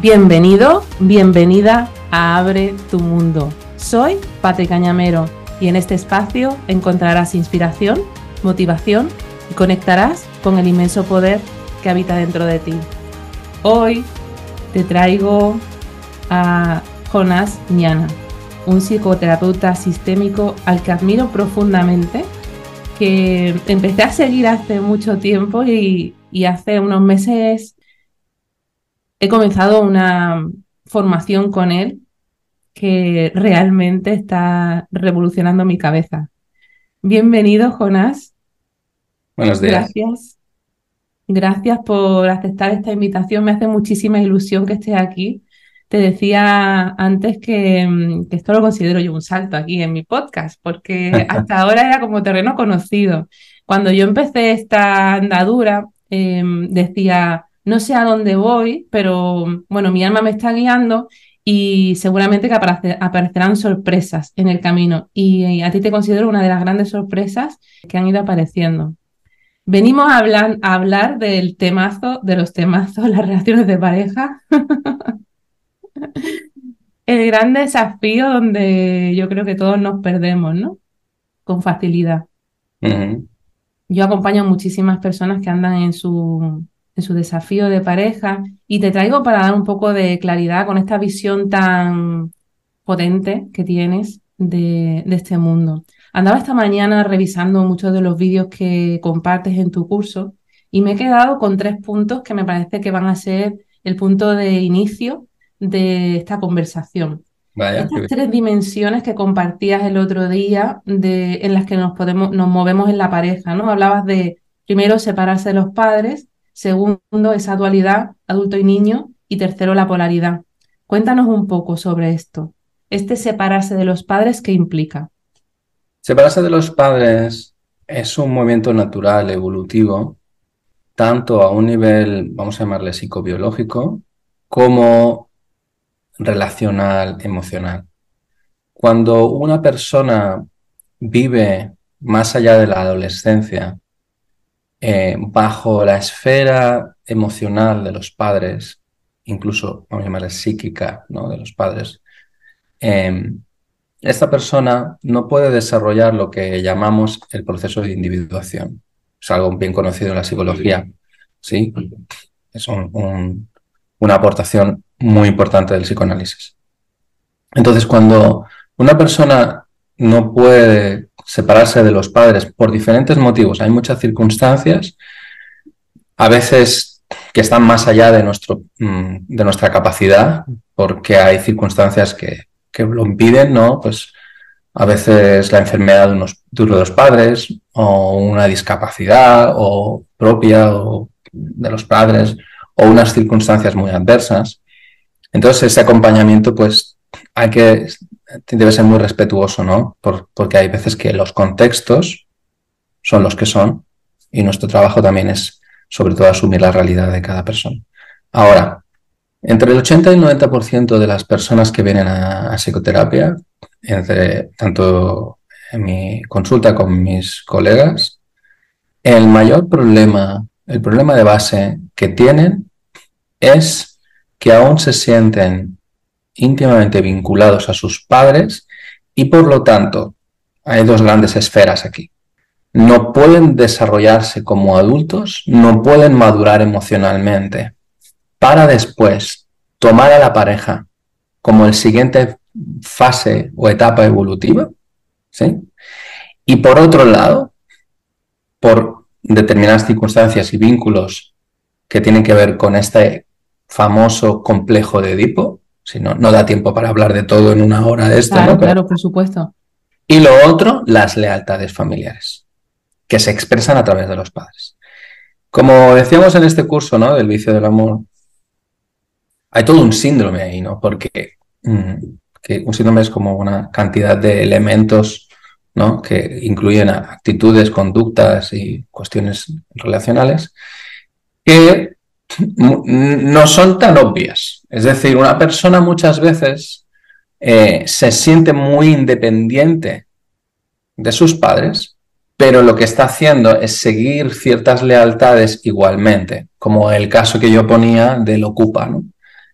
Bienvenido, bienvenida a Abre tu Mundo. Soy Pate Cañamero y en este espacio encontrarás inspiración, motivación y conectarás con el inmenso poder que habita dentro de ti. Hoy te traigo a Jonas Ñana, un psicoterapeuta sistémico al que admiro profundamente, que empecé a seguir hace mucho tiempo y, y hace unos meses he comenzado una formación con él que realmente está revolucionando mi cabeza. Bienvenido, Jonás. Buenos días. Gracias. Gracias por aceptar esta invitación. Me hace muchísima ilusión que estés aquí. Te decía antes que, que, esto lo considero yo un salto aquí en mi podcast, porque hasta ahora era como terreno conocido. Cuando yo empecé esta andadura, eh, decía, no sé a dónde voy, pero bueno, mi alma me está guiando y seguramente que aparecerán sorpresas en el camino. Y, a ti te considero una de las grandes sorpresas que han ido apareciendo. Venimos a hablar, a hablar del temazo, de los temazos, las relaciones de pareja. el gran desafío donde yo creo que todos nos perdemos, ¿no? Con facilidad. Yo acompaño a muchísimas personas que andan en su en su desafío de pareja y te traigo para dar un poco de claridad con esta visión tan potente que tienes de, este mundo. Andaba esta mañana revisando muchos de los vídeos que compartes en tu curso y me he quedado con tres puntos que me parece que van a ser el punto de inicio de esta conversación. Estas tres dimensiones que compartías el otro día de, en las que nos, podemos, nos movemos en la pareja, ¿no? Hablabas de primero separarse de los padres, Segundo, esa dualidad adulto y niño. Y tercero, la polaridad. Cuéntanos un poco sobre esto. Este separarse de los padres, ¿qué implica? Separarse de los padres es un movimiento natural, evolutivo, tanto a un nivel, vamos a llamarle psicobiológico, como relacional, emocional. Cuando una persona vive más allá de la adolescencia eh, bajo la esfera emocional de los padres, incluso, vamos a llamarla psíquica, ¿no? de los padres, em, esta persona no puede desarrollar lo que llamamos el proceso de individuación. Es algo bien conocido en la psicología, ¿sí? Es una aportación muy importante del psicoanálisis. Entonces, cuando una persona no puede separarse de los padres por diferentes motivos. Hay muchas circunstancias, a veces que están más allá de, nuestro, mm, de nuestra capacidad, porque hay circunstancias que, que, lo impiden, ¿no? Pues a veces la enfermedad de, unos, de uno de los padres, o una discapacidad o propia o de los padres, o unas circunstancias muy adversas. Entonces ese acompañamiento, pues hay que debe ser muy respetuoso, ¿no? porque hay veces que los contextos son los que son y nuestro trabajo también es sobre todo asumir la realidad de cada persona. Ahora, entre el 80 y el 90% de las personas que vienen a, psicoterapia, entre tanto en mi consulta con mis colegas, el mayor problema, el problema de base que tienen es que aún se sienten íntimamente vinculados a sus padres y por lo tanto hay dos grandes esferas aquí. No pueden desarrollarse como adultos, no pueden madurar emocionalmente para después tomar a la pareja como el siguiente fase o etapa evolutiva, ¿sí? Y por otro lado, por determinadas circunstancias y vínculos que tienen que ver con este famoso complejo de Edipo, si no, no da tiempo para hablar de todo en una hora de esto. Claro, claro, por supuesto. Y lo otro, las lealtades familiares, que se expresan a través de los padres. Como decíamos en este curso, ¿no? Del vicio del amor, hay todo un síndrome ahí, ¿no? Porque mm, que un síndrome es como una cantidad de elementos, ¿no? Que incluyen actitudes, conductas y cuestiones relacionales que no son tan obvias. Es decir, una persona muchas veces eh, se siente muy independiente de sus padres, pero lo que está haciendo es seguir ciertas lealtades igualmente, como el caso que yo ponía del ocupa.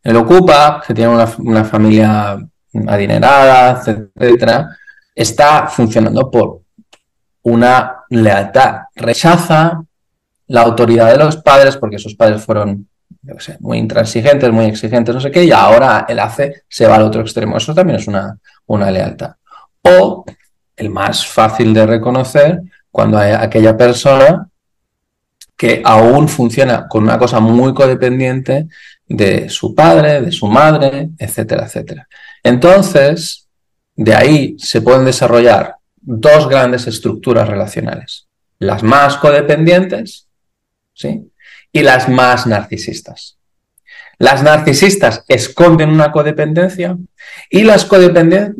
El ocupa, que tiene una, familia adinerada, etcétera, está funcionando por una lealtad. Rechaza la autoridad de los padres porque sus padres fueron muy intransigentes, muy exigentes, no sé qué, y ahora él hace, se va al otro extremo. Eso también es una, una lealtad. O el más fácil de reconocer, cuando hay aquella persona que aún funciona con una cosa muy codependiente de su padre, de su madre, etcétera, etcétera. Entonces, de ahí se pueden desarrollar dos grandes estructuras relacionales. Las más codependientes, ¿sí? Y las más narcisistas. Las narcisistas esconden una codependencia y las,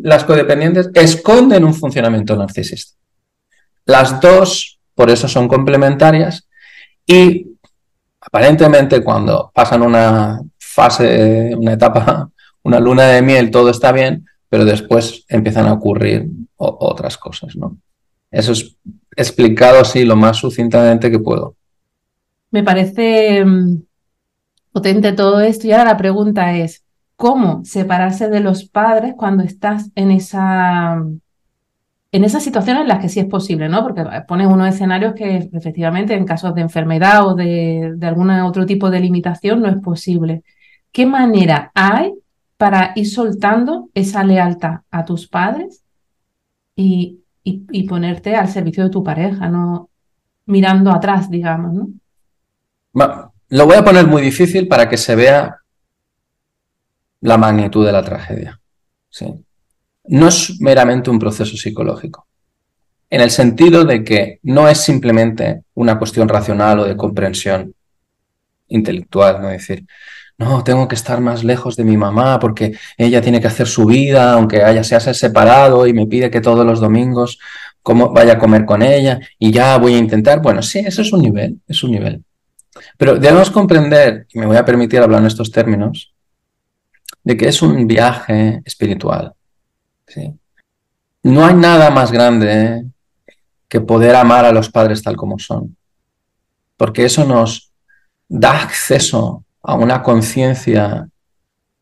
las codependientes esconden un funcionamiento narcisista. Las dos, por eso son complementarias y aparentemente cuando pasan una fase, una etapa, una luna de miel, todo está bien, pero después empiezan a ocurrir otras cosas, ¿no? Eso es explicado así lo más sucintamente que puedo. Me parece mm, potente todo esto y ahora la pregunta es, ¿cómo separarse de los padres cuando estás en esa en esas situaciones en las que sí es posible, ¿no? Porque pones unos escenarios que efectivamente en casos de enfermedad o de, de algún otro tipo de limitación no es posible. ¿Qué manera hay para ir soltando esa lealtad a tus padres y, y, ponerte al servicio de tu pareja, no mirando atrás, digamos, ¿no? Lo voy a poner muy difícil para que se vea la magnitud de la tragedia. Sí no es meramente un proceso psicológico, en el sentido de que no es simplemente una cuestión racional o de comprensión intelectual, ¿no? Decir, no, tengo que estar más lejos de mi mamá porque ella tiene que hacer su vida, aunque haya, se haya separado y me pide que todos los domingos vaya a comer con ella y ya voy a intentar. Bueno, sí, eso es un nivel, es un nivel. Pero debemos comprender, y me voy a permitir hablar en estos términos, de que es un viaje espiritual. No hay nada más grande que poder amar a los padres tal como son, porque eso nos da acceso a una conciencia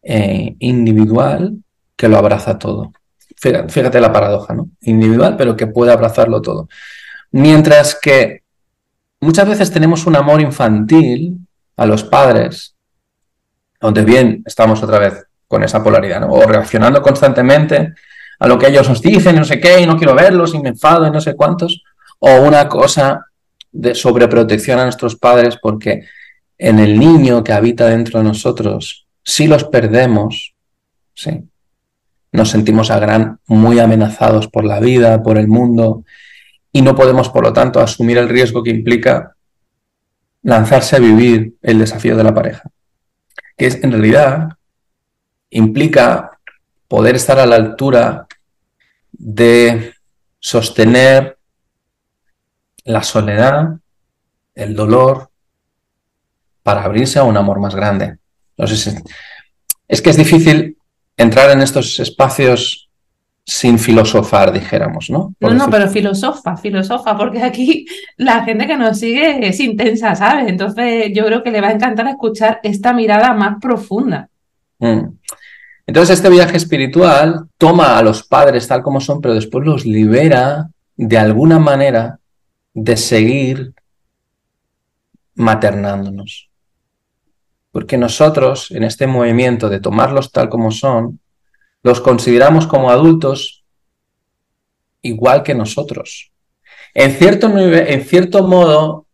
eh, individual que lo abraza todo. Fíjate, la paradoja, ¿no? Individual, pero que puede abrazarlo todo. Mientras que muchas veces tenemos un amor infantil a los padres, donde bien estamos otra vez con esa polaridad, ¿no? O reaccionando constantemente a lo que ellos nos dicen, no sé qué, y no quiero verlos, y me enfado, y no sé cuántos, o una cosa de sobreprotección a nuestros padres porque en el niño que habita dentro de nosotros, si los perdemos, sí, nos sentimos a gran, muy amenazados por la vida, por el mundo, y no podemos, por lo tanto, asumir el riesgo que implica lanzarse a vivir el desafío de la pareja, que es en realidad implica poder estar a la altura de sostener la soledad, el dolor, para abrirse a un amor más grande. es que es difícil entrar en estos espacios sin filosofar, dijéramos, ¿no? no, no, pero filosofa, filosofa, porque aquí la gente que nos sigue es intensa, ¿sabes? Entonces yo creo que le va a encantar escuchar esta mirada más profunda. Mm. Entonces este viaje espiritual toma a los padres tal como son, pero después los libera de alguna manera de seguir maternándonos. Porque nosotros, en este movimiento de tomarlos tal como son, los consideramos como adultos igual que nosotros. En cierto, en cierto modo,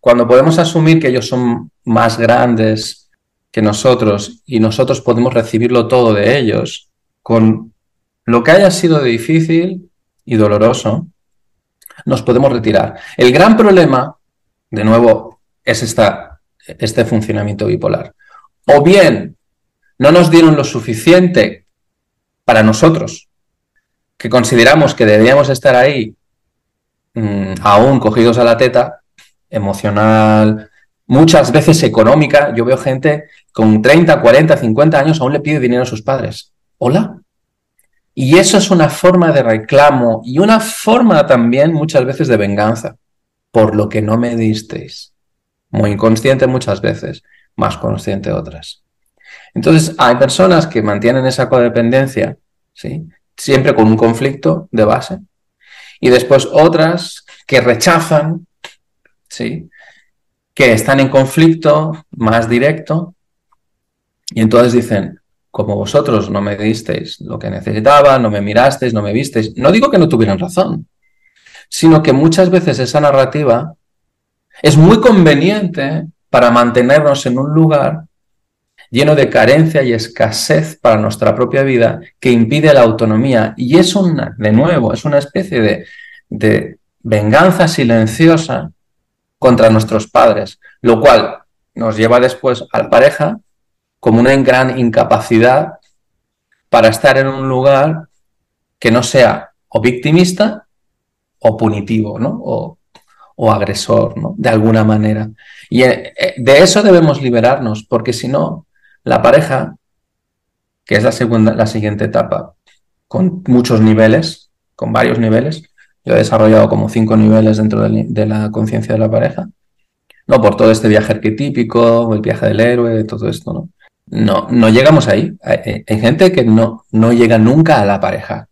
cuando podemos asumir que ellos son más grandes, que nosotros y nosotros podemos recibirlo todo de ellos, con lo que haya sido difícil y doloroso, nos podemos retirar. El gran problema, de nuevo, es esta, este funcionamiento bipolar. O bien no nos dieron lo suficiente para nosotros, que consideramos que debíamos estar ahí mm, aún cogidos a la teta, emocional, muchas veces económica. Yo veo gente con 30, 40, 50 años aún le pide dinero a sus padres. Hola. Y eso es una forma de reclamo y una forma también muchas veces de venganza por lo que no me disteis. Muy inconsciente muchas veces, más consciente otras. Entonces, hay personas que mantienen esa codependencia, ¿sí? Siempre con un conflicto de base. Y después otras que rechazan, ¿sí? Que están en conflicto más directo. Y entonces dicen, como vosotros no me disteis lo que necesitaba, no me mirasteis, no me visteis. No digo que no tuvieran razón, sino que muchas veces esa narrativa es muy conveniente para mantenernos en un lugar lleno de carencia y escasez para nuestra propia vida que impide la autonomía. Y es una, de nuevo, es una especie de, de venganza silenciosa contra nuestros padres, lo cual nos lleva después a la pareja como una gran incapacidad para estar en un lugar que no sea o victimista o punitivo, ¿no? O, agresor, ¿no? De alguna manera. Y eh, de eso debemos liberarnos, porque si no, la pareja, que es la, segunda, la siguiente etapa, con muchos niveles, con varios niveles, yo he desarrollado como cinco niveles dentro de la conciencia de la pareja, no por todo este viaje arquetípico, el viaje del héroe, todo esto, ¿no? No, no llegamos ahí. Hay, hay gente que no, no llega nunca a la pareja.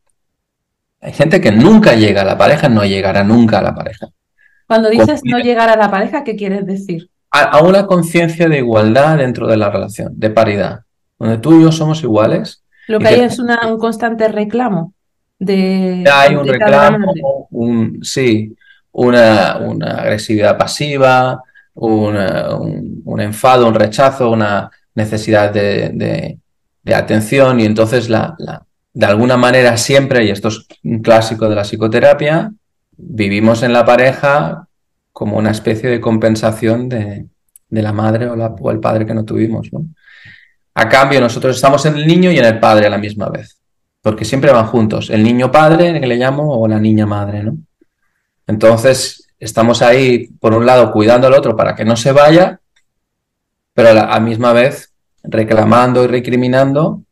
Hay gente que nunca llega a la pareja, no llegará nunca a la pareja. Cuando dices no llegar a la pareja, ¿qué quieres decir? A, una conciencia de igualdad dentro de la relación, de paridad, donde tú y yo somos iguales. Lo que hay es una, un constante reclamo de... Hay un reclamo, un, sí, una, una agresividad pasiva, un, un, enfado, un rechazo, una necesidad de, de, atención y entonces la, la, de alguna manera siempre, y esto es un clásico de la psicoterapia, vivimos en la pareja como una especie de compensación de, la madre o, o, el padre que no tuvimos. ¿no? A cambio, nosotros estamos en el niño y en el padre a la misma vez, porque siempre van juntos, el niño padre, que le llamo, o la niña madre. ¿no? Entonces, estamos ahí, por un lado, cuidando al otro para que no se vaya, pero a la misma vez reclamando y recriminando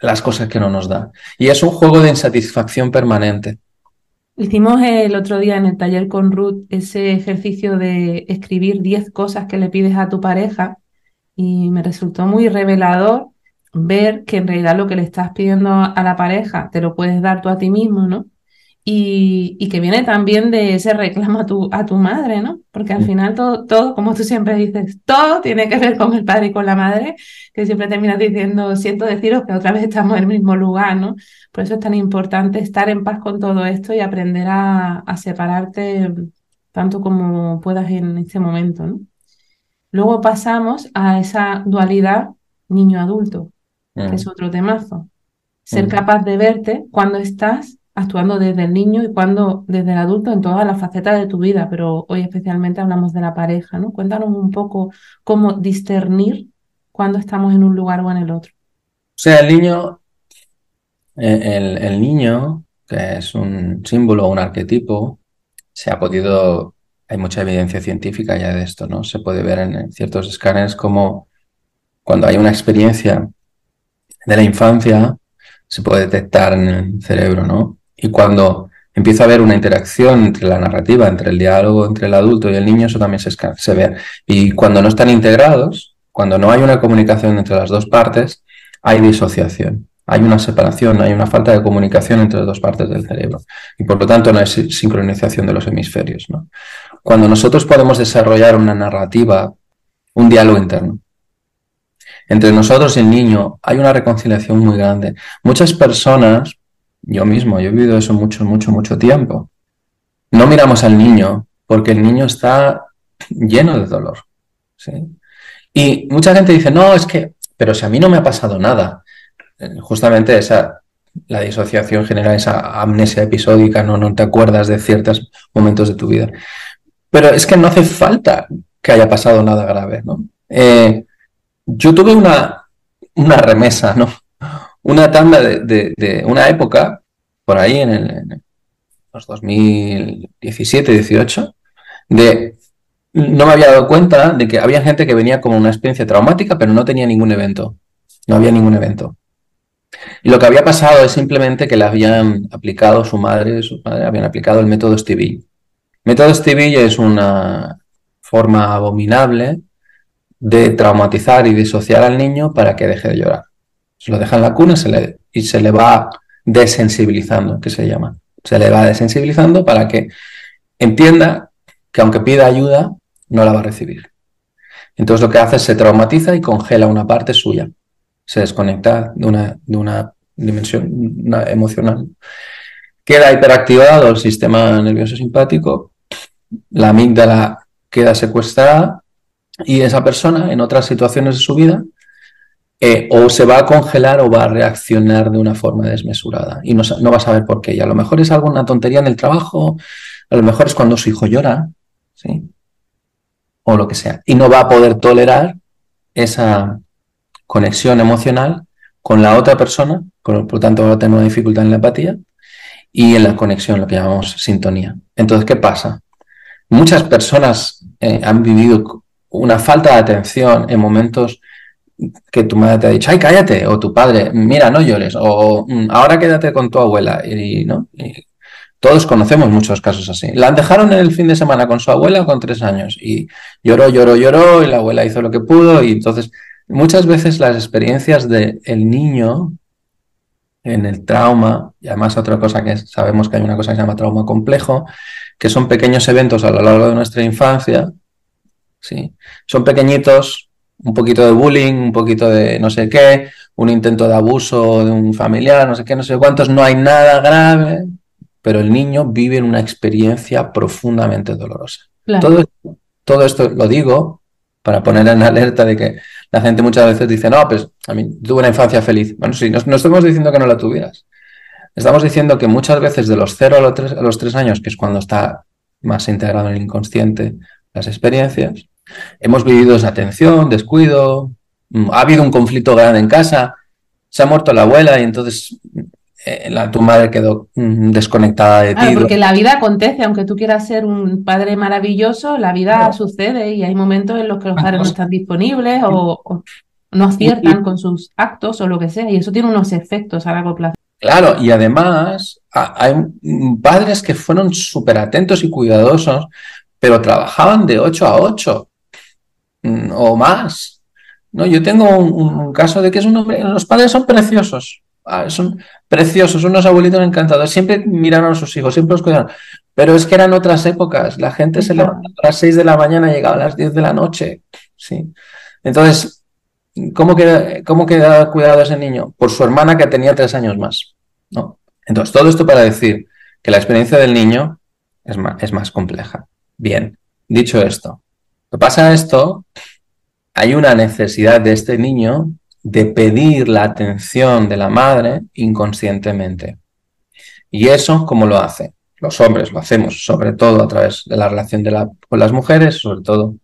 las cosas que no nos da. Y es un juego de insatisfacción permanente. Hicimos el otro día en el taller con Ruth ese ejercicio de escribir 10 cosas que le pides a tu pareja y me resultó muy revelador ver que en realidad lo que le estás pidiendo a la pareja te lo puedes dar tú a ti mismo, ¿no? Y, que viene también de ese reclamo a tu, a tu madre, ¿no? Porque al final todo, todo, como tú siempre dices, todo tiene que ver con el padre y con la madre, que siempre terminas diciendo, siento deciros que otra vez estamos en el mismo lugar, ¿no? Por eso es tan importante estar en paz con todo esto y aprender a, separarte tanto como puedas en este momento, ¿no? Luego pasamos a esa dualidad niño-adulto, que es mm. otro temazo. Ser mm. capaz de verte cuando estás actuando desde el niño y cuando desde el adulto en todas las facetas de tu vida, pero hoy especialmente hablamos de la pareja, ¿no? Cuéntanos un poco cómo discernir cuando estamos en un lugar o en el otro. O sea, el niño, eh, el, niño, que es un símbolo, un arquetipo, se ha podido, hay mucha evidencia científica ya de esto, ¿no? Se puede ver en ciertos escáneres como cuando hay una experiencia de la infancia, se puede detectar en el cerebro, ¿no? Y cuando empieza a haber una interacción entre la narrativa, entre el diálogo entre el adulto y el niño, eso también se, ve. Y cuando no están integrados, cuando no hay una comunicación entre las dos partes, hay disociación. Hay una separación, hay una falta de comunicación entre las dos partes del cerebro. Y por lo tanto no hay sincronización de los hemisferios. Cuando nosotros podemos desarrollar una narrativa, un diálogo interno, entre nosotros y el niño, hay una reconciliación muy grande. Muchas personas yo mismo, yo he vivido eso mucho, mucho, mucho tiempo. No miramos al niño porque el niño está lleno de dolor. ¿sí? Y mucha gente dice, no, es que, pero si a mí no me ha pasado nada. Eh, justamente esa, la disociación genera esa amnesia episódica, no, no te acuerdas de ciertos momentos de tu vida. Pero es que no hace falta que haya pasado nada grave, ¿no? Eh, yo tuve una, una remesa, ¿no? Una tanda de, una época, por ahí en, el, los 2017, 18, de no me había dado cuenta de que había gente que venía como una experiencia traumática, pero no tenía ningún evento. No había ningún evento. Y lo que había pasado es simplemente que le habían aplicado su madre, su padre, habían aplicado el método Stevie. Método Stevie es una forma abominable de traumatizar y disociar al niño para que deje de llorar. Se lo deja en la cuna y se le va desensibilizando, que se llama. Se le va desensibilizando para que entienda que aunque pida ayuda, no la va a recibir. Entonces lo que hace es se traumatiza y congela una parte suya. Se desconecta de una, de una dimensión emocional. Queda hiperactivado el sistema nervioso simpático, la amígdala queda secuestrada y esa persona en otras situaciones de su vida eh, o se va a congelar o va a reaccionar de una forma desmesurada y no, va a saber por qué. Y a lo mejor es alguna tontería en el trabajo, a lo mejor es cuando su hijo llora, ¿sí? O lo que sea. Y no va a poder tolerar esa conexión emocional con la otra persona, por, lo tanto va a tener una dificultad en la empatía y en la conexión, lo que llamamos sintonía. Entonces, ¿qué pasa? Muchas personas eh, han vivido una falta de atención en momentos que tu madre te ha dicho, ay, cállate, o tu padre, mira, no llores, o mm, ahora quédate con tu abuela, y, ¿no? todos conocemos muchos casos así. La dejaron en el fin de semana con su abuela con tres años y lloró, lloró, lloró, y la abuela hizo lo que pudo, y entonces muchas veces las experiencias del niño en el trauma, y además otra cosa que sabemos que hay una cosa que se llama trauma complejo, que son pequeños eventos a lo largo de nuestra infancia, ¿sí? Son pequeñitos, un poquito de bullying, un poquito de no sé qué, un intento de abuso de un familiar, no sé qué, no sé cuántos, no hay nada grave, pero el niño vive en una experiencia profundamente dolorosa. Todo, todo esto lo digo para poner en alerta de que la gente muchas veces dice, no, pues a mí tuve una infancia feliz. Bueno, sí, no, estamos diciendo que no la tuvieras. Estamos diciendo que muchas veces de los 0 a los 3, a los 3 años, que es cuando está más integrado en el inconsciente las experiencias, hemos vivido esa tensión, descuido, mm, ha habido un conflicto grande en casa, se ha muerto la abuela y entonces eh, la, tu madre quedó mm, desconectada de ti. porque la vida acontece, aunque tú quieras ser un padre maravilloso, la vida sucede y hay momentos en los que los padres no están disponibles o, no aciertan con sus actos o lo que sea, y eso tiene unos efectos a largo plazo. Claro, y además hay padres que fueron súper atentos y cuidadosos, pero trabajaban de 8 a 8 mm, o más. No, yo tengo un, caso de que es un hombre, los padres son preciosos, ah, son preciosos, unos abuelitos encantados, siempre miraron a sus hijos, siempre los cuidaron. Pero es que eran otras épocas, la gente se levantaba a las 6 de la mañana y llegaba a las 10 de la noche. ¿sí? Entonces, ¿cómo queda, ¿cómo queda cuidado ese niño? Por su hermana que tenía tres años más. ¿no? Entonces, todo esto para decir que la experiencia del niño es más, es más compleja. Bien, dicho esto, lo pasa esto, hay una necesidad de este niño de pedir la atención de la madre inconscientemente. ¿Y eso cómo lo hace? Los hombres lo hacemos sobre todo a través de la relación de con las mujeres, sobre todo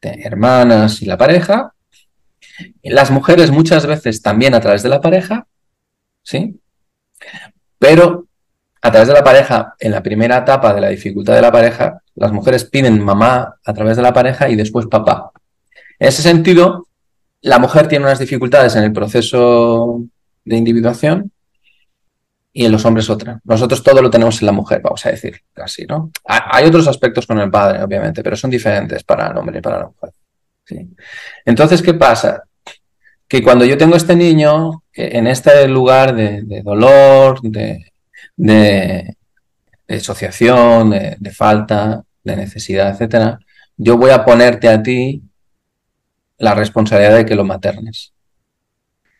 de hermanas y la pareja. las mujeres muchas veces también a través de la pareja, ¿sí? Pero a través de la pareja, en la primera etapa de la dificultad de la pareja, las mujeres piden mamá a través de la pareja y después papá. En ese sentido, la mujer tiene unas dificultades en el proceso de individuación y en los hombres otra. Nosotros todo lo tenemos en la mujer, vamos a decir, casi, ¿no? Hay otros aspectos con el padre, obviamente, pero son diferentes para el hombre y para la mujer. Entonces, ¿qué pasa? Que cuando yo tengo este niño, en este lugar de, dolor, de, de, asociación, de, falta, de necesidad, etcétera, yo voy a ponerte a ti la responsabilidad de que lo maternes.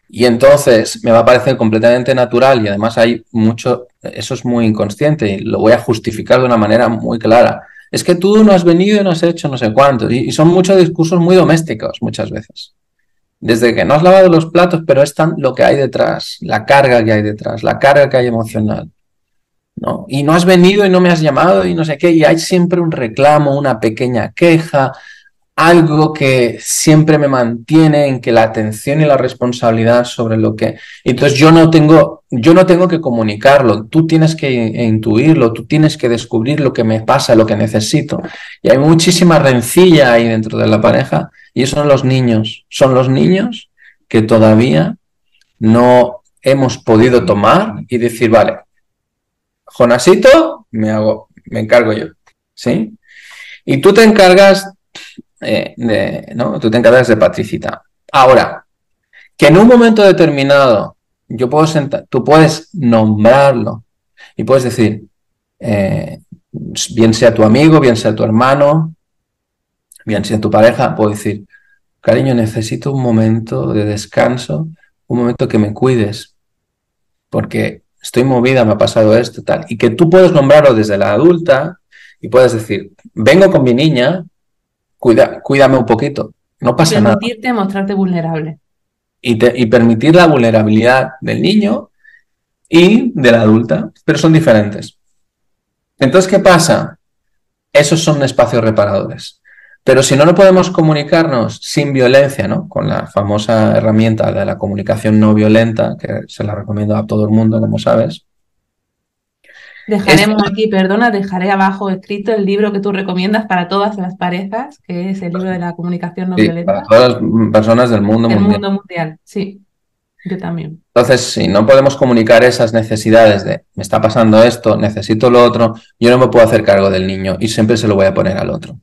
Y entonces me va a parecer completamente natural y además hay mucho, eso es muy inconsciente y lo voy a justificar de una manera muy clara. Es que tú no has venido y no has hecho no sé cuánto. Y, son muchos discursos muy domésticos muchas veces. Desde que no has lavado los platos, pero es tan lo que hay detrás, la carga que hay detrás, la carga que hay emocional. ¿No? Y no has venido y no me has llamado y no sé qué, y hay siempre un reclamo, una pequeña queja, algo que siempre me mantiene en que la atención y la responsabilidad sobre lo que entonces yo no tengo yo no tengo que comunicarlo tú tienes que intuirlo tú tienes que descubrir lo que me pasa lo que necesito y hay muchísima rencilla ahí dentro de la pareja y son los niños son los niños que todavía no hemos podido tomar y decir vale Jonasito me hago me encargo yo sí y tú te encargas eh, de, ¿no? Tú te encargas de Patricita. Ahora, que en un momento determinado yo puedo sentar, tú puedes nombrarlo y puedes decir, eh, bien sea tu amigo, bien sea tu hermano, bien sea tu pareja, puedo decir, cariño, necesito un momento de descanso, un momento que me cuides, porque estoy movida, me ha pasado esto, tal. Y que tú puedes nombrarlo desde la adulta y puedes decir, vengo con mi niña, cuida, cuídame un poquito, no pasa nada. Permitirte mostrarte vulnerable. Y, y permitir la vulnerabilidad del niño y de la adulta, pero son diferentes. Entonces, ¿qué pasa? Esos son espacios reparadores. Pero si no, no podemos comunicarnos sin violencia, ¿no? Con la famosa herramienta de la comunicación no violenta, que se la recomiendo a todo el mundo, como sabes. Dejaremos aquí, perdona, dejaré abajo escrito el libro que tú recomiendas para todas las parejas, que es el libro de la comunicación no violenta. Para todas las personas del mundo mundial. El mundo mundial, sí. Yo también. Entonces, si no podemos comunicar esas necesidades de me está pasando esto, necesito lo otro, yo no me puedo hacer cargo del niño y siempre se lo voy a poner al otro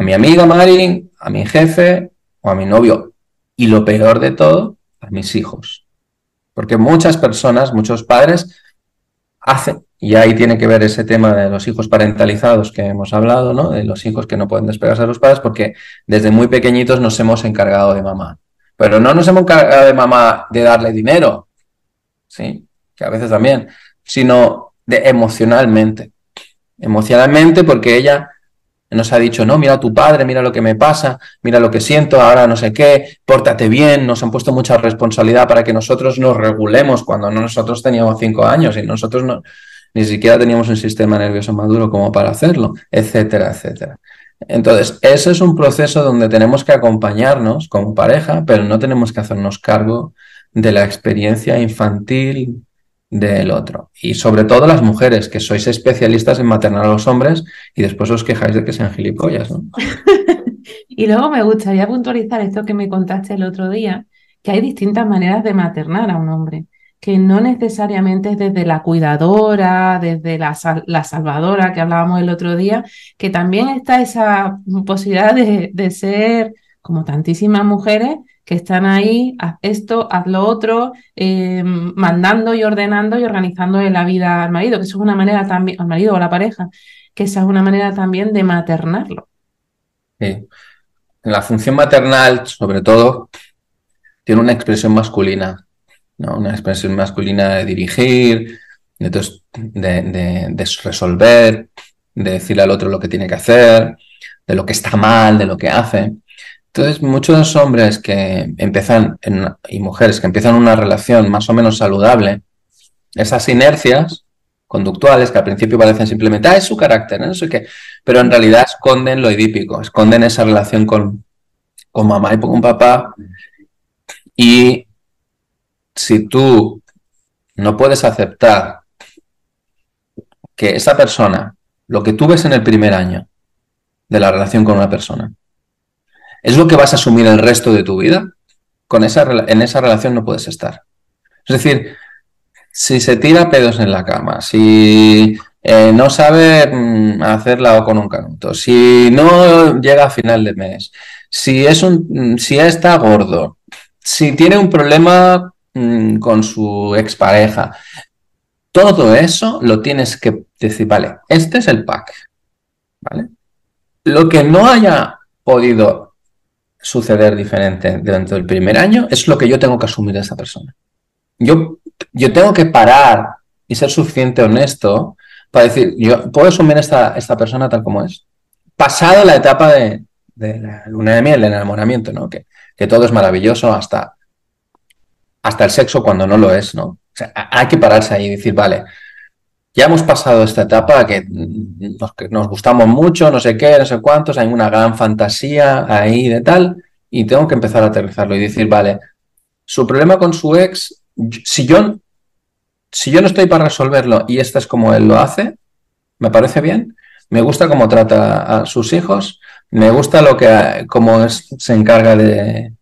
a mi amiga Mari, a mi jefe o a mi novio. Y lo peor de todo, a mis hijos. Porque muchas personas, muchos padres hacen, y ahí tiene que ver ese tema de los hijos parentalizados que hemos hablado, ¿no? De los hijos que no pueden despegarse de los padres porque desde muy pequeñitos nos hemos encargado de mamá. Pero no nos hemos encargado de mamá de darle dinero, sí, que a veces también, sino de emocionalmente. Emocionalmente porque ella nos ha dicho, no, mira a tu padre, mira lo que me pasa, mira lo que siento, ahora no sé qué, pórtate bien, nos han puesto mucha responsabilidad para que nosotros nos regulemos cuando nosotros teníamos cinco años y nosotros no, ni siquiera teníamos un sistema nervioso maduro como para hacerlo, etcétera, etcétera. Entonces, ese es un proceso donde tenemos que acompañarnos como pareja, pero no tenemos que hacernos cargo de la experiencia infantil, del otro. Y sobre todo las mujeres, que sois especialistas en maternar a los hombres y después os quejáis de que sean gilipollas, ¿no? y luego me gustaría puntualizar esto que me contaste el otro día, que hay distintas maneras de maternar a un hombre, que no necesariamente es desde la cuidadora, desde la, salvadora que hablábamos el otro día, que también está esa posibilidad de ser, como tantísimas mujeres, que están ahí, haz esto, haz lo otro, eh, mandando y ordenando y organizando la vida al marido, que eso es una manera también, al marido o a la pareja, que esa es una manera también de maternarlo. Sí. La función maternal, sobre todo, tiene una expresión masculina, ¿no? una expresión masculina de dirigir, de, de, de resolver, de decirle al otro lo que tiene que hacer, de lo que está mal, de lo que hace. Entonces, muchos hombres que empiezan y mujeres que empiezan una relación más o menos saludable, esas inercias conductuales que al principio parecen simplemente, ah, es su carácter, no sé qué, pero en realidad esconden lo idípico, esconden esa relación con, con mamá y con papá. Y si tú no puedes aceptar que esa persona, lo que tú ves en el primer año de la relación con una persona, ¿Es lo que vas a asumir el resto de tu vida? Con esa, en esa relación no puedes estar. Es decir, si se tira pedos en la cama, si eh, no sabe mm, hacerla o con un canuto, si no llega a final de mes, si, es un, mm, si está gordo, si tiene un problema mm, con su expareja, todo eso lo tienes que decir, vale, este es el pack. ¿Vale? Lo que no haya podido suceder diferente dentro del primer año es lo que yo tengo que asumir de esa persona. Yo, yo tengo que parar y ser suficiente honesto para decir, yo puedo asumir esta, esta persona tal como es. Pasado la etapa de, la luna de miel, el enamoramiento, ¿no? Que, que todo es maravilloso hasta, hasta el sexo cuando no lo es, ¿no? hay que pararse ahí y decir, vale, ya hemos pasado esta etapa que nos, gustamos mucho, no sé qué, no sé cuántos, hay una gran fantasía ahí de tal, y tengo que empezar a aterrizarlo y decir, vale, su problema con su ex, si yo, si yo no estoy para resolverlo y esta es como él lo hace, me parece bien, me gusta cómo trata a sus hijos, me gusta lo que, cómo se encarga de,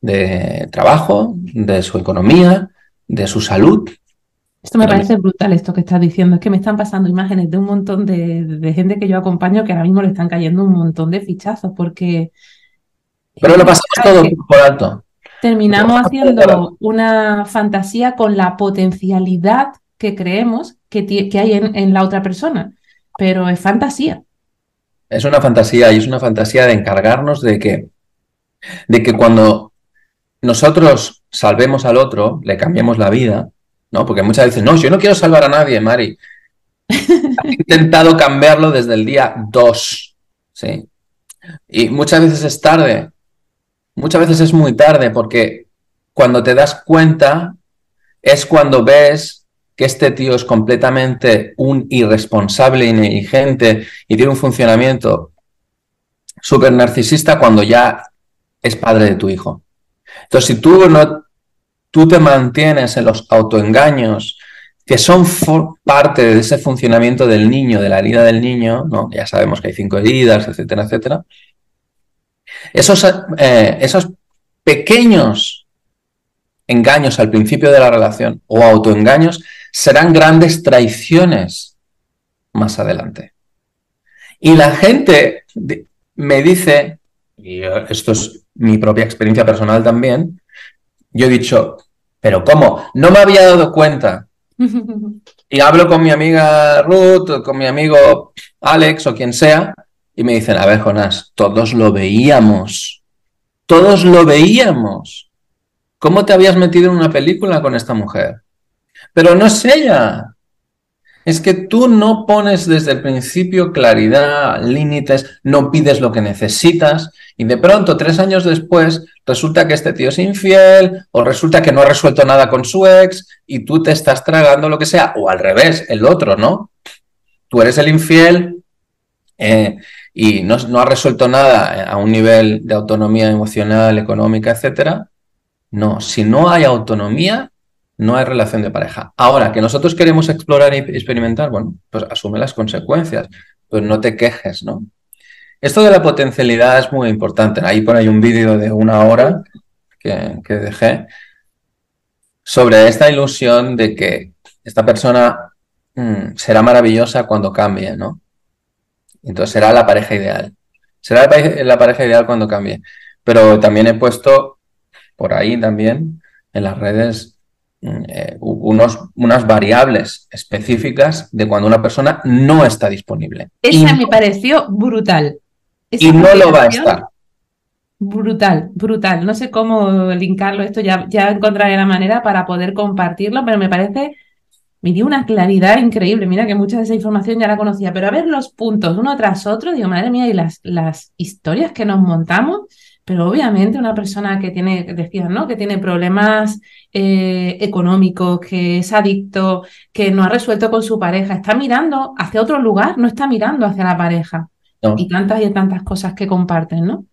de trabajo, de su economía, de su salud, Esto me parece brutal, esto que estás diciendo. Es que me están pasando imágenes de un montón de, gente que yo acompaño que ahora mismo le están cayendo un montón de fichazos porque... Pero lo pasamos todo por alto. Terminamos haciendo una fantasía con la potencialidad que creemos que, que hay en, en la otra persona, pero es fantasía. Es una fantasía y es una fantasía de encargarnos de que, de que cuando nosotros salvemos al otro, le cambiemos la vida, ¿no? Porque muchas veces, no, yo no quiero salvar a nadie, Mari. He intentado cambiarlo desde el día 2, ¿sí? Y muchas veces es tarde, muchas veces es muy tarde porque cuando te das cuenta es cuando ves que este tío es completamente un irresponsable, negligente y tiene un funcionamiento súper narcisista cuando ya es padre de tu hijo. Entonces, si tú no tú te mantienes en los autoengaños que son parte de ese funcionamiento del niño, de la herida del niño, ¿no? ya sabemos que hay cinco heridas, etcétera, etcétera, esos, eh, esos pequeños engaños al principio de la relación o autoengaños serán grandes traiciones más adelante. Y la gente me dice, y esto es mi propia experiencia personal también, yo he dicho, pero ¿cómo? No me había dado cuenta. Y hablo con mi amiga Ruth, con mi amigo Alex o quien sea, y me dicen, a ver, Jonás, todos lo veíamos. Todos lo veíamos. ¿Cómo te habías metido en una película con esta mujer? Pero no es ella. Es que tú no pones desde el principio claridad, límites, no pides lo que necesitas y de pronto, tres años después, resulta que este tío es infiel o resulta que no ha resuelto nada con su ex y tú te estás tragando lo que sea, o al revés, el otro, ¿no? Tú eres el infiel eh, y no, no has resuelto nada a un nivel de autonomía emocional, económica, etcétera. No, si no hay autonomía, no hay relación de pareja. Ahora, que nosotros queremos explorar y experimentar, bueno, pues asume las consecuencias, pues no te quejes, ¿no? Esto de la potencialidad es muy importante. Ahí por ahí un vídeo de una hora que, dejé sobre esta ilusión de que esta persona mm, será maravillosa cuando cambie, ¿no? Entonces será la pareja ideal. Será la pareja ideal cuando cambie. Pero también he puesto por ahí también en las redes eh, unos, unas variables específicas de cuando una persona no está disponible. Esa me pareció brutal y no lo va a estar. Brutal, brutal. No sé cómo linkarlo esto, ya, ya encontraré la manera para poder compartirlo, pero me parece, me dio una claridad increíble. Mira que mucha de esa información ya la conocía, pero a ver los puntos uno tras otro, digo, madre mía, y las, las historias que nos montamos, pero obviamente una persona que tiene, decías, ¿no? Que tiene problemas eh, económicos, que es adicto, que no ha resuelto con su pareja, está mirando hacia otro lugar, no está mirando hacia la pareja y tantas y tantas cosas que comparten, ¿no?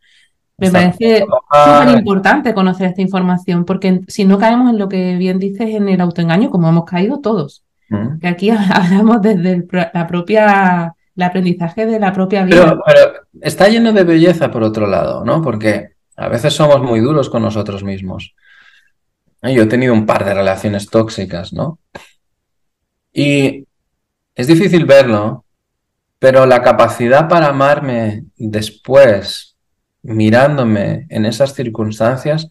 Me parece súper importante conocer esta información, porque si no caemos en lo que bien dices en el autoengaño, como hemos caído todos. Mm. Que aquí hablamos desde la propia, el aprendizaje de la propia vida. Pero, está lleno de belleza por otro lado, ¿no? Porque a veces somos muy duros con nosotros mismos. Yo he tenido un par de relaciones tóxicas, ¿no? Y es difícil verlo, pero la capacidad para amarme después, mirándome en esas circunstancias,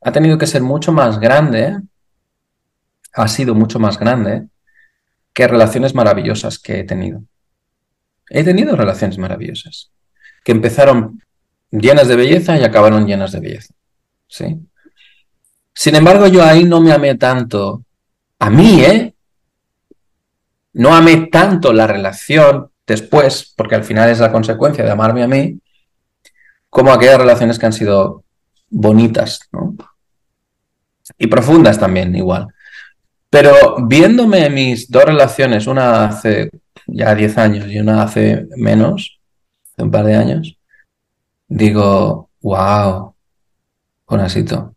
ha tenido que ser mucho más grande, ha sido mucho más grande que relaciones maravillosas que he tenido. He tenido relaciones maravillosas, que empezaron llenas de belleza y acabaron llenas de belleza. ¿sí? Sin embargo, yo ahí no me amé tanto a mí, ¿eh? No amé tanto la relación después, porque al final es la consecuencia de amarme a mí, como aquellas relaciones que han sido bonitas. Y profundas también, igual. Pero viéndome mis dos relaciones, una hace ya 10 años y una hace menos, hace un par de años, digo, wow, Jonasito,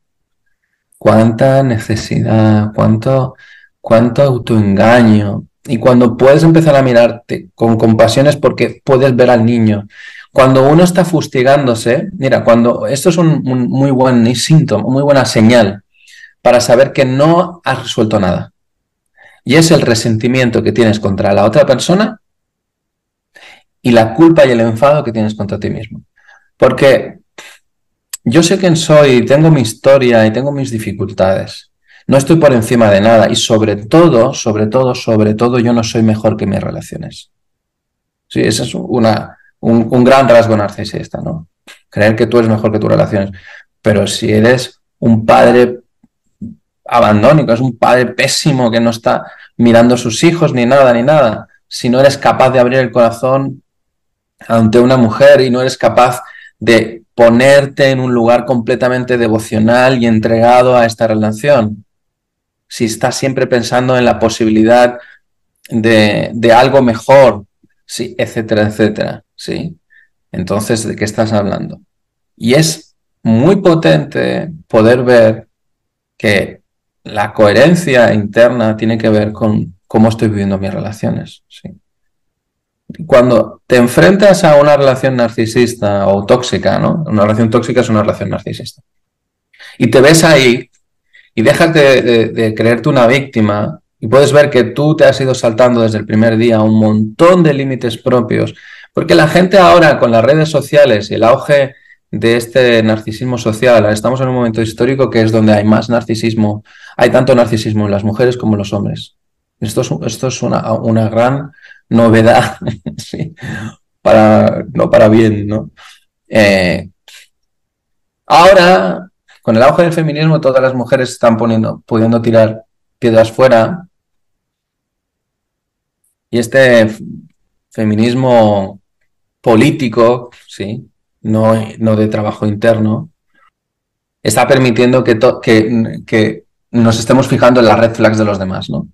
cuánta necesidad, cuánto, cuánto autoengaño, y cuando puedes empezar a mirarte con compasión es porque puedes ver al niño. Cuando uno está fustigándose, mira, cuando esto es un, muy buen síntoma, muy buena señal para saber que no has resuelto nada. Y es el resentimiento que tienes contra la otra persona y la culpa y el enfado que tienes contra ti mismo. Porque yo sé quién soy, tengo mi historia y tengo mis dificultades. No estoy por encima de nada y sobre todo, sobre todo, sobre todo, yo no soy mejor que mis relaciones. Sí, ese es una, un, gran rasgo narcisista, ¿no? Creer que tú eres mejor que tus relaciones. Pero si eres un padre abandónico, es un padre pésimo que no está mirando a sus hijos ni nada, ni nada, si no eres capaz de abrir el corazón ante una mujer y no eres capaz de ponerte en un lugar completamente devocional y entregado a esta relación. Si estás siempre pensando en la posibilidad de algo mejor, sí, etcétera, etcétera, ¿sí? Entonces, ¿de qué estás hablando? Y es muy potente poder ver que la coherencia interna tiene que ver con cómo estoy viviendo mis relaciones. ¿sí? cuando te enfrentas a una relación narcisista o tóxica, ¿no? Una relación tóxica es una relación narcisista. Y te ves ahí y dejas de, creerte una víctima y puedes ver que tú te has ido saltando desde el primer día un montón de límites propios. Porque la gente ahora con las redes sociales y el auge de este narcisismo social, estamos en un momento histórico que es donde hay más narcisismo, hay tanto narcisismo en las mujeres como en los hombres. Esto es, esto es una, una gran novedad, ¿sí? para, no para bien, ¿no? Eh, ahora, con el auge del feminismo, todas las mujeres están poniendo, pudiendo tirar piedras fuera. Y este feminismo político, ¿sí? No, no de trabajo interno, está permitiendo que, que, nos estemos fijando en las red flags de los demás, ¿no?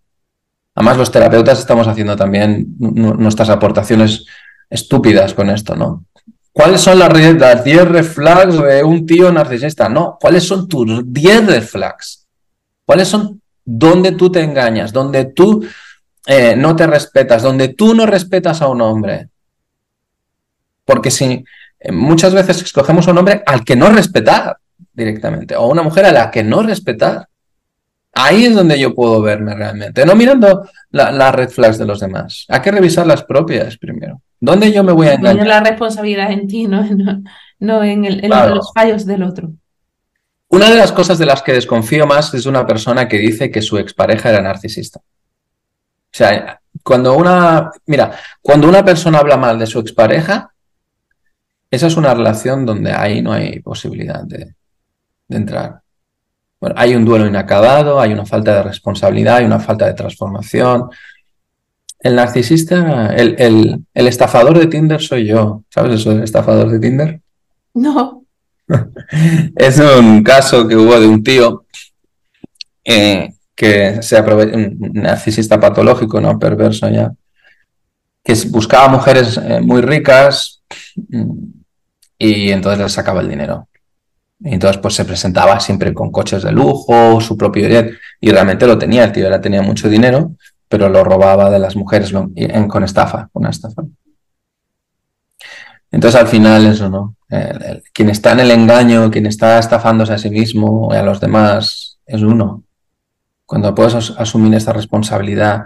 Además, los terapeutas estamos haciendo también nuestras aportaciones estúpidas con esto, ¿no? ¿Cuáles son las 10 red flags de un tío narcisista? No, ¿cuáles son tus 10 red flags? ¿Cuáles son donde tú te engañas, donde tú eh, no te respetas, donde tú no respetas a un hombre? Porque si eh, muchas veces escogemos a un hombre al que no respetar directamente, o a una mujer a la que no respetar. Ahí es donde yo puedo verme realmente, no mirando las red flags de los demás. Hay que revisar las propias primero. ¿Dónde yo me voy a engañar? La responsabilidad en ti, no, no, en, los fallos del otro. Una de las cosas de las que desconfío más es una persona que dice que su expareja era narcisista. O sea, cuando una, mira, cuando una persona habla mal de su expareja, esa es una relación donde ahí no hay posibilidad de entrar. Bueno, hay un duelo inacabado, hay una falta de responsabilidad, hay una falta de transformación. El narcisista, el, el, estafador de Tinder soy yo. ¿Sabes eso del estafador de Tinder? No. es un caso que hubo de un tío eh, que se aprovecha, un narcisista patológico, no perverso ya, que buscaba mujeres eh, muy ricas mm, y entonces les sacaba el dinero. Y entonces pues se presentaba siempre con coches de lujo, su propio y realmente lo tenía, el tío era, tenía mucho dinero, pero lo robaba de las mujeres con estafa, una estafa. Entonces al final eso, ¿no? quien está en el engaño, quien está estafándose a sí mismo y a los demás, es uno. Cuando puedes asumir esta responsabilidad,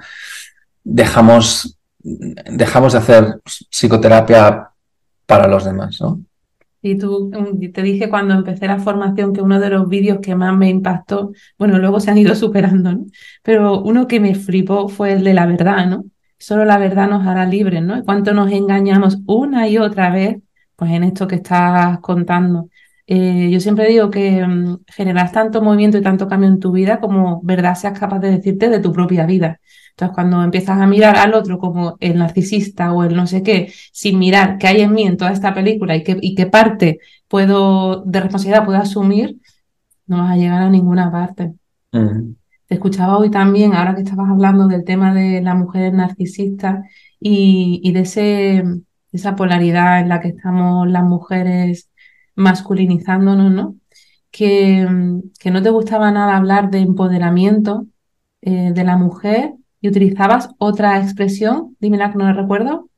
dejamos, dejamos de hacer psicoterapia para los demás, ¿no? Y tú mm, te dije cuando empecé la formación que uno de los vídeos que más me impactó, bueno, luego se han ido superando, ¿no? Pero uno que me flipó fue el de la verdad, ¿no? Solo la verdad nos hará libres, ¿no? Cuánto nos engañamos una y otra vez, pues en esto que estás contando. Eh, yo siempre digo que mm, generas tanto movimiento y tanto cambio en tu vida como verdad seas capaz de decirte de tu propia vida. Entonces, cuando empiezas a mirar al otro como el narcisista o el no sé qué, sin mirar qué hay en mí en toda esta película y qué, y qué parte puedo de responsabilidad puedo asumir, no vas a llegar a ninguna parte. Te escuchaba hoy también, ahora que estabas hablando del tema de las mujeres narcisistas y, y de, ese, de esa polaridad en la que estamos las mujeres masculinizándonos, ¿no? Que, que no te gustaba nada hablar de empoderamiento eh, de la mujer y utilizabas otra expresión, dime la que no la recuerdo.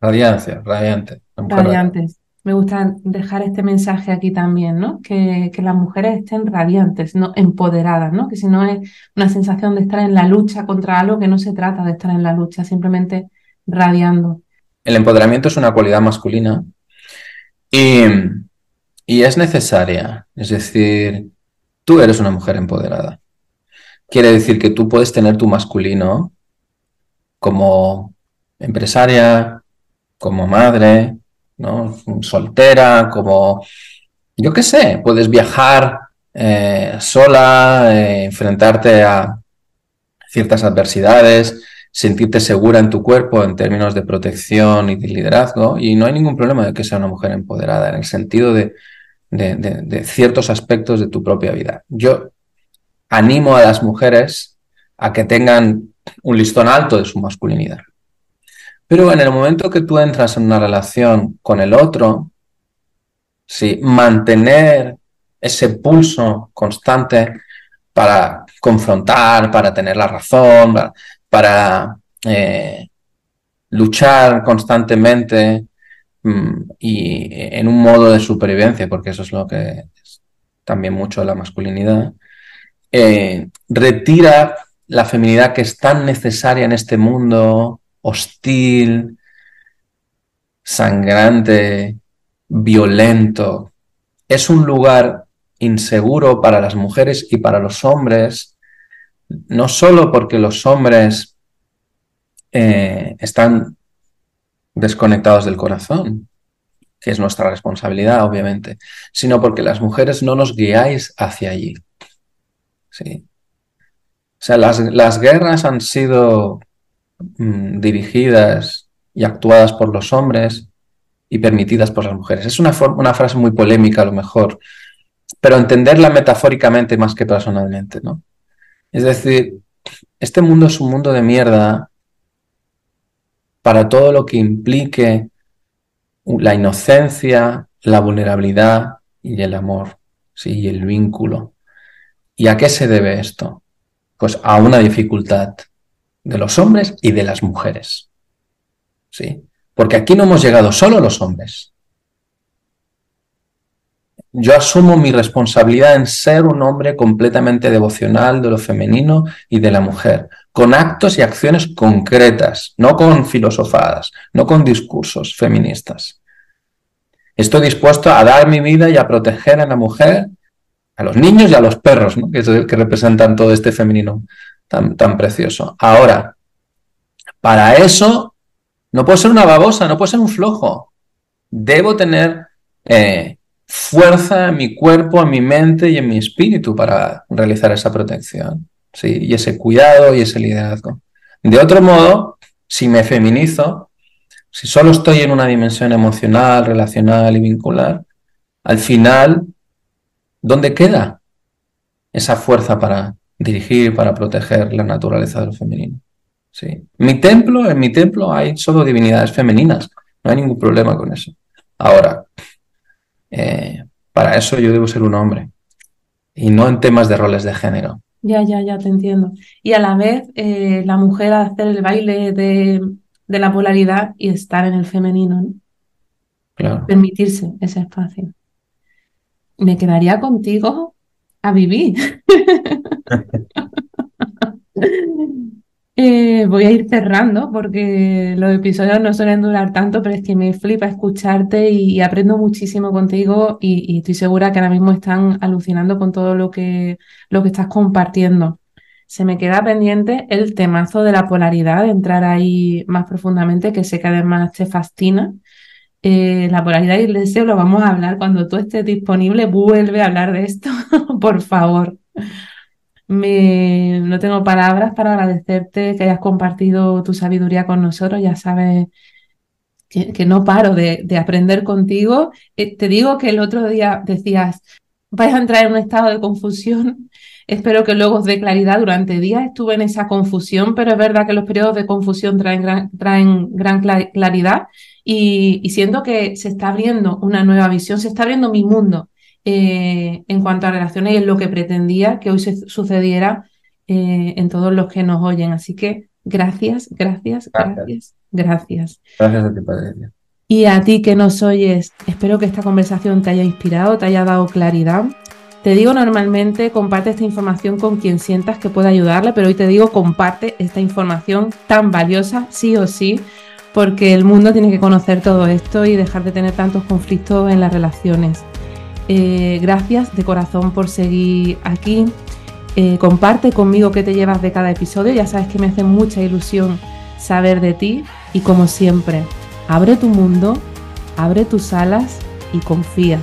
Radiancia, radiante. Radiantes. me gusta dejar este mensaje aquí también, ¿no? Que, que, las mujeres estén radiantes, no empoderadas, ¿no? Que si no es una sensación de estar en la lucha contra algo que no se trata de estar en la lucha, simplemente radiando. El empoderamiento es una cualidad masculina y, y es necesaria. Es decir, tú eres una mujer empoderada. Quiere decir que tú puedes tener tu masculino como empresaria, como madre, ¿no? soltera, como, yo qué sé, puedes viajar eh, sola, eh, enfrentarte a ciertas adversidades, sentirte segura en tu cuerpo en términos de protección y de liderazgo, y no hay ningún problema de que sea una mujer empoderada en el sentido de, de ciertos aspectos de tu propia vida. Yo animo a las mujeres a que tengan un listón alto de su masculinidad. Pero en el momento que tú entras en una relación con el otro, sí, mantener ese pulso constante para confrontar, para tener la razón, para, eh, luchar constantemente y en un modo de supervivencia, porque eso es lo que es también mucho de la masculinidad, eh, retira la feminidad que es tan necesaria en este mundo hostil, sangrante, violento. Es un lugar inseguro para las mujeres y para los hombres, no solo porque los hombres eh, están desconectados del corazón, que es nuestra responsabilidad, obviamente, sino porque las mujeres no nos guiáis hacia allí. Sí. O sea, las, las guerras han sido Mm, dirigidas y actuadas por los hombres y permitidas por las mujeres. Es una, una frase muy polémica a lo mejor, pero entenderla metafóricamente más que personalmente, ¿no? Es decir, este mundo es un mundo de mierda para todo lo que implique la inocencia, la vulnerabilidad y el amor, ¿sí? y el vínculo. ¿Y a qué se debe esto? Pues a una dificultad de los hombres y de las mujeres. ¿Sí? Porque aquí no hemos llegado solo los hombres. Yo asumo mi responsabilidad en ser un hombre completamente devocional de lo femenino y de la mujer, con actos y acciones concretas, no con filosofadas, no con discursos feministas. Estoy dispuesto a dar mi vida y a proteger a la mujer, a los niños y a los perros, que, que representan todo este femenino tan, precioso. Ahora, para eso no puedo ser una babosa, no puedo ser un flojo. Debo tener eh, fuerza en mi cuerpo, en mi mente y en mi espíritu para realizar esa protección. ¿sí? Y ese cuidado y ese liderazgo. De otro modo, si me feminizo, si solo estoy en una dimensión emocional, relacional y vincular, al final, ¿dónde queda esa fuerza para dirigir, para proteger la naturaleza de lo femenino. Sí. Mi templo, en mi templo hay solo divinidades femeninas, no hay ningún problema con eso. Ahora, eh, para eso yo debo ser un hombre y no en temas de roles de género. Ya, ya, ya te entiendo. Y a la vez, eh, la mujer hacer el baile de, de, la polaridad y estar en el femenino, Claro. Permitirse ese espacio. Me quedaría contigo a vivir. Eh, voy a ir cerrando porque los episodios no suelen durar tanto, pero es que me flipa escucharte y, aprendo muchísimo contigo y, estoy segura que ahora mismo están alucinando con todo lo que, lo que estás compartiendo. Se me queda pendiente el temazo de la polaridad, entrar ahí más profundamente, que sé que además te fascina. Eh, la polaridad y el deseo lo vamos a hablar cuando tú estés disponible. Vuelve a hablar de esto, por favor. Me, no tengo palabras para agradecerte que hayas compartido tu sabiduría con nosotros. Ya sabes que, no paro de, aprender contigo. Eh, te digo que el otro día decías, vais a entrar en un estado de confusión. Espero que luego os dé claridad. Durante días estuve en esa confusión, pero es verdad que los periodos de confusión traen gran, traen gran claridad y, y siento que se está abriendo una nueva visión, se está abriendo mi mundo eh, en cuanto a relaciones y en lo que pretendía que hoy se sucediera eh, en todos los que nos oyen. Así que gracias, gracias, gracias, gracias. Gracias, a ti, Padre. Y a ti que nos oyes, espero que esta conversación te haya inspirado, te haya dado claridad. Te digo normalmente, comparte esta información con quien sientas que pueda ayudarle, pero hoy te digo, comparte esta información tan valiosa, sí o sí, porque el mundo tiene que conocer todo esto y dejar de tener tantos conflictos en las relaciones. Eh, gracias de corazón por seguir aquí. Eh, comparte conmigo qué te llevas de cada episodio. Ya sabes que me hace mucha ilusión saber de ti y como siempre, abre tu mundo, abre tus alas y confía.